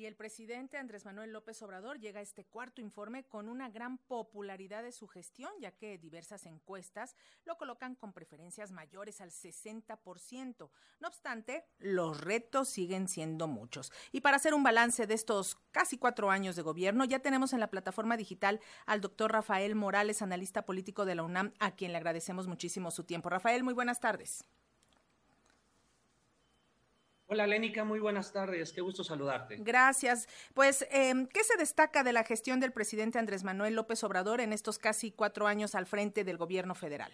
Y el presidente Andrés Manuel López Obrador llega a este cuarto informe con una gran popularidad de su gestión, ya que diversas encuestas lo colocan con preferencias mayores al 60%. No obstante, los retos siguen siendo muchos. Y para hacer un balance de estos casi cuatro años de gobierno, ya tenemos en la plataforma digital al doctor Rafael Morales, analista político de la UNAM, a quien le agradecemos muchísimo su tiempo. Rafael, muy buenas tardes. Hola, Lénica, muy buenas tardes. Qué gusto saludarte. Gracias. Pues, eh, ¿qué se destaca de la gestión del presidente Andrés Manuel López Obrador en estos casi cuatro años al frente del gobierno federal?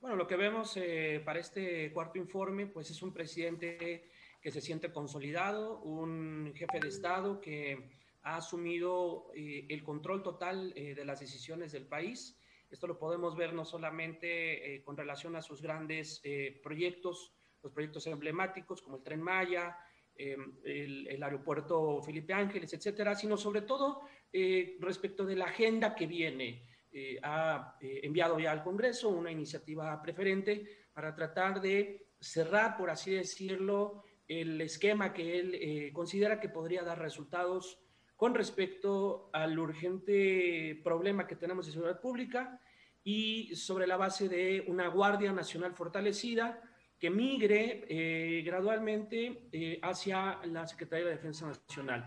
Bueno, lo que vemos eh, para este cuarto informe, pues es un presidente que se siente consolidado, un jefe de Estado que ha asumido eh, el control total eh, de las decisiones del país. Esto lo podemos ver no solamente eh, con relación a sus grandes eh, proyectos, los proyectos emblemáticos como el Tren Maya, eh, el, el, aeropuerto Felipe Ángeles, etcétera, sino sobre todo eh, respecto de la agenda que viene. Eh, ha eh, enviado ya al Congreso una iniciativa preferente para tratar de cerrar, por así decirlo, el esquema que él eh, considera que podría dar resultados con respecto al urgente problema que tenemos de seguridad pública y sobre la base de una Guardia Nacional fortalecida que migre eh, gradualmente eh, hacia la Secretaría de Defensa Nacional.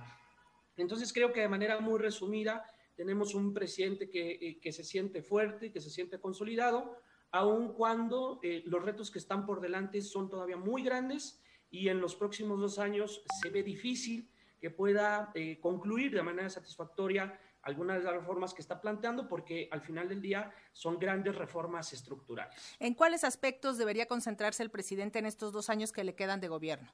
Entonces creo que de manera muy resumida tenemos un presidente que, eh, que se siente fuerte, que se siente consolidado, aun cuando eh, los retos que están por delante son todavía muy grandes y en los próximos dos años se ve difícil que pueda eh, concluir de manera satisfactoria algunas de las reformas que está planteando, porque al final del día son grandes reformas estructurales. ¿En cuáles aspectos debería concentrarse el presidente en estos dos años que le quedan de gobierno?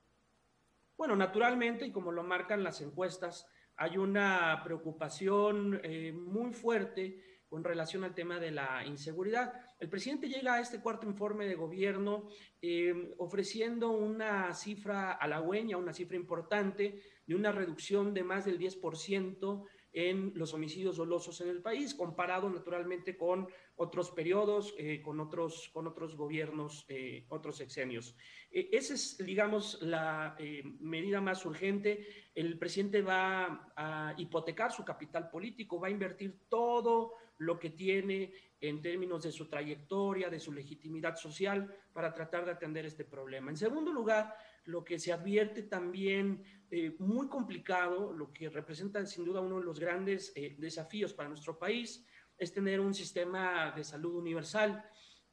Bueno, naturalmente, y como lo marcan las encuestas, hay una preocupación eh, muy fuerte con relación al tema de la inseguridad. El presidente llega a este cuarto informe de gobierno eh, ofreciendo una cifra halagüeña, una cifra importante de una reducción de más del 10% en los homicidios dolosos en el país, comparado naturalmente con otros periodos, eh, con, otros, con otros gobiernos, eh, otros sexenios. Eh, esa es, digamos, la eh, medida más urgente. El presidente va a hipotecar su capital político, va a invertir todo lo que tiene en términos de su trayectoria, de su legitimidad social, para tratar de atender este problema. En segundo lugar, lo que se advierte también eh, muy complicado, lo que representa sin duda uno de los grandes eh, desafíos para nuestro país, es tener un sistema de salud universal.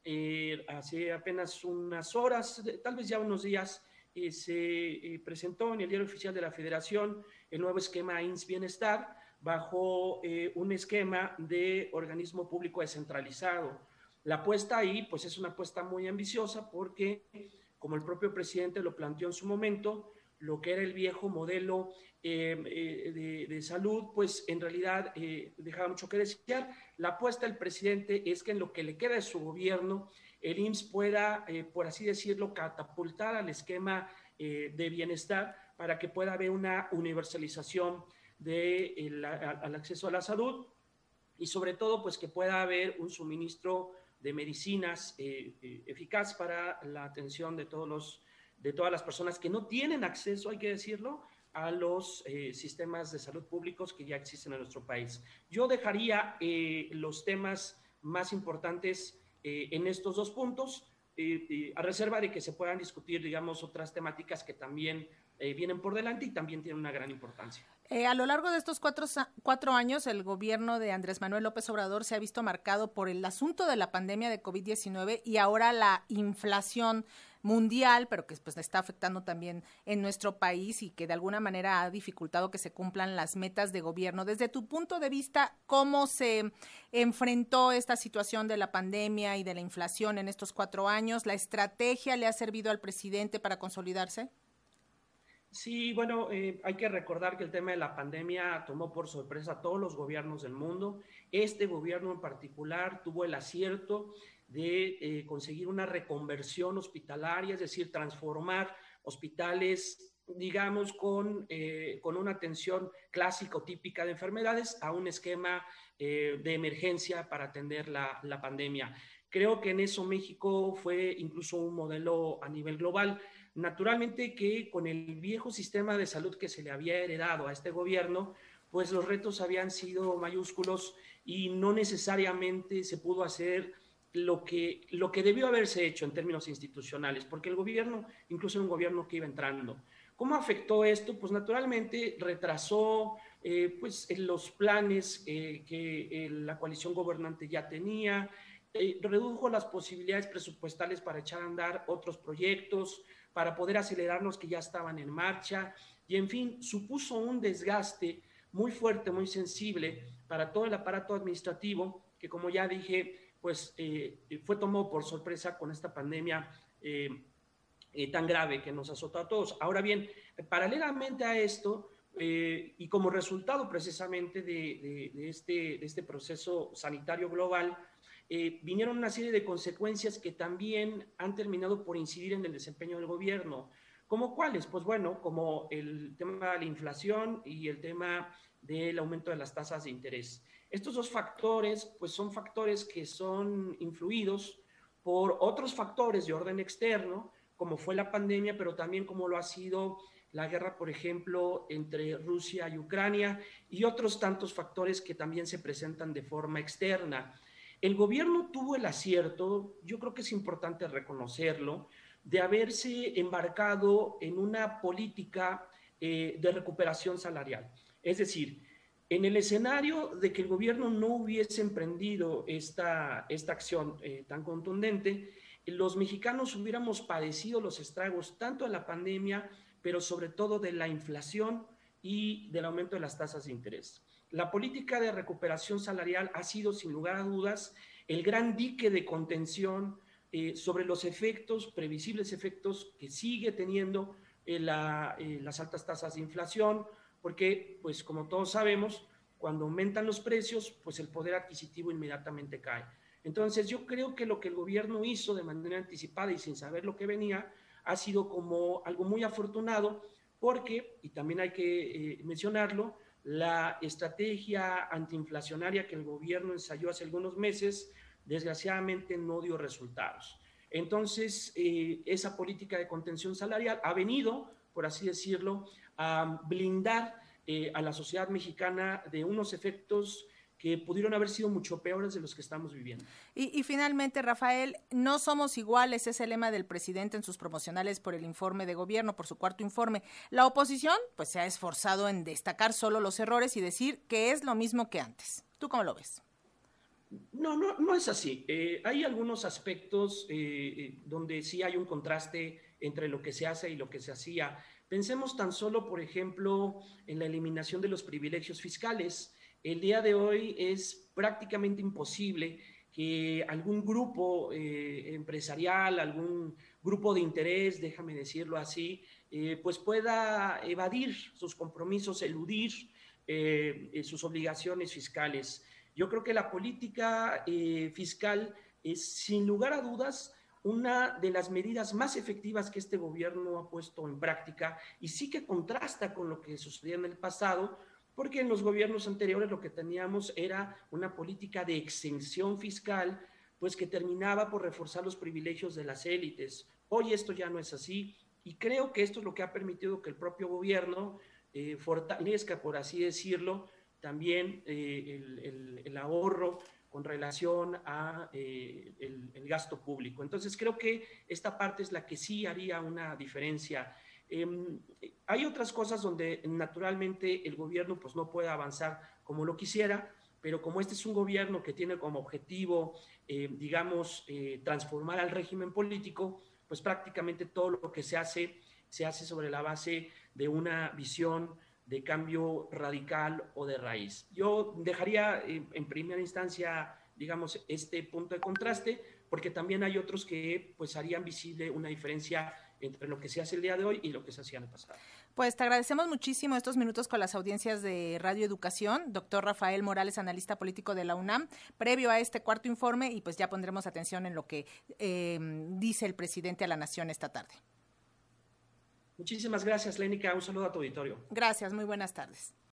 Eh, hace apenas unas horas, tal vez ya unos días, eh, se eh, presentó en el diario oficial de la Federación el nuevo esquema INS Bienestar bajo un esquema de organismo público descentralizado. La apuesta ahí, pues es una apuesta muy ambiciosa porque como el propio presidente lo planteó en su momento, lo que era el viejo modelo eh, eh, de, salud, pues en realidad eh, dejaba mucho que desear. La apuesta del presidente es que en lo que le queda de su gobierno, el IMSS pueda, por así decirlo, catapultar al esquema de bienestar para que pueda haber una universalización de al acceso a la salud y sobre todo, pues que pueda haber un suministro de medicinas eh, eh, eficaz para la atención de, todos los, de todas las personas que no tienen acceso, hay que decirlo, a los eh, sistemas de salud públicos que ya existen en nuestro país. Yo dejaría eh, los temas más importantes en estos dos puntos, a reserva de que se puedan discutir, digamos, otras temáticas que también vienen por delante y también tienen una gran importancia. Eh, a lo largo de estos cuatro, cuatro, años, el gobierno de Andrés Manuel López Obrador se ha visto marcado por el asunto de la pandemia de COVID-19 y ahora la inflación mundial, pero que pues está afectando también en nuestro país y que de alguna manera ha dificultado que se cumplan las metas de gobierno. Desde tu punto de vista, ¿cómo se enfrentó esta situación de la pandemia y de la inflación en estos cuatro años? ¿La estrategia le ha servido al presidente para consolidarse? Sí, bueno, eh, hay que recordar que el tema de la pandemia tomó por sorpresa a todos los gobiernos del mundo. Este gobierno en particular tuvo el acierto de eh, conseguir una reconversión hospitalaria, es decir, transformar hospitales, digamos, con, eh, con una atención clásica o típica de enfermedades a un esquema de emergencia para atender la, la pandemia. Creo que en eso México fue incluso un modelo a nivel global Naturalmente que con el viejo sistema de salud que se le había heredado a este gobierno, pues los retos habían sido mayúsculos y no necesariamente se pudo hacer lo que, lo que debió haberse hecho en términos institucionales, porque el gobierno, incluso un gobierno que iba entrando. ¿Cómo afectó esto? Pues naturalmente retrasó eh, pues, los planes eh, que eh, la coalición gobernante ya tenía, redujo las posibilidades presupuestales para echar a andar otros proyectos, para poder acelerar los que ya estaban en marcha, y en fin, supuso un desgaste muy fuerte, muy sensible para todo el aparato administrativo, que como ya dije, pues fue tomado por sorpresa con esta pandemia tan grave que nos azotó a todos. Ahora bien, paralelamente a esto, eh, y como resultado precisamente de, este, este, proceso sanitario global, eh, vinieron una serie de consecuencias que también han terminado por incidir en el desempeño del gobierno. ¿Como cuáles? Pues bueno, como el tema de la inflación y el tema del aumento de las tasas de interés. Estos dos factores, pues son factores que son influidos por otros factores de orden externo, como fue la pandemia, pero también como lo ha sido la guerra, por ejemplo, entre Rusia y Ucrania y otros tantos factores que también se presentan de forma externa. El gobierno tuvo el acierto, yo creo que es importante reconocerlo, de haberse embarcado en una política eh, de recuperación salarial. Es decir, en el escenario de que el gobierno no hubiese emprendido esta, esta acción eh, tan contundente, los mexicanos hubiéramos padecido los estragos tanto de la pandemia pero sobre todo de la inflación y del aumento de las tasas de interés. La política de recuperación salarial ha sido, sin lugar a dudas, el gran dique de contención eh, sobre los efectos, previsibles efectos que sigue teniendo eh, eh, las altas tasas de inflación, porque, pues como todos sabemos, cuando aumentan los precios, pues el poder adquisitivo inmediatamente cae. Entonces, yo creo que lo que el gobierno hizo de manera anticipada y sin saber lo que venía, ha sido como algo muy afortunado porque, y también hay que mencionarlo, la estrategia antiinflacionaria que el gobierno ensayó hace algunos meses, desgraciadamente no dio resultados. Entonces, eh, esa política de contención salarial ha venido, por así decirlo, a blindar eh, a la sociedad mexicana de unos efectos que pudieron haber sido mucho peores de los que estamos viviendo. Y, finalmente, Rafael, no somos iguales, es el lema del presidente en sus promocionales por el informe de gobierno, por su cuarto informe. La oposición, pues se ha esforzado en destacar solo los errores y decir que es lo mismo que antes. ¿Tú cómo lo ves? No, no, no es así. Eh, hay algunos aspectos eh, eh, donde sí hay un contraste entre lo que se hace y lo que se hacía. Pensemos tan solo, por ejemplo, en la eliminación de los privilegios fiscales. El día de hoy es prácticamente imposible que algún grupo eh, empresarial, algún grupo de interés, déjame decirlo así, eh, pues pueda evadir sus compromisos, eludir eh, sus obligaciones fiscales. Yo creo que la política fiscal es, sin lugar a dudas, una de las medidas más efectivas que este gobierno ha puesto en práctica y sí que contrasta con lo que sucedía en el pasado, porque en los gobiernos anteriores lo que teníamos era una política de exención fiscal, pues que terminaba por reforzar los privilegios de las élites. Hoy esto ya no es así y creo que esto es lo que ha permitido que el propio gobierno eh, fortalezca, por así decirlo, también eh, el, ahorro con relación a eh, el, gasto público. Entonces creo que esta parte es la que sí haría una diferencia Em, hay otras cosas donde naturalmente el gobierno pues no puede avanzar como lo quisiera, pero como este es un gobierno que tiene como objetivo, eh, digamos, eh, transformar al régimen político, pues prácticamente todo lo que se hace se hace sobre la base de una visión de cambio radical o de raíz. Yo dejaría eh, en primera instancia, digamos, este punto de contraste, porque también hay otros que pues harían visible una diferencia entre lo que se hace el día de hoy y lo que se hacía en el pasado. Pues te agradecemos muchísimo estos minutos con las audiencias de Radio Educación, doctor Rafael Morales, analista político de la UNAM, previo a este cuarto informe y pues ya pondremos atención en lo que eh, dice el presidente a la Nación esta tarde. Muchísimas gracias, Lénica. Un saludo a tu auditorio. Gracias, muy buenas tardes.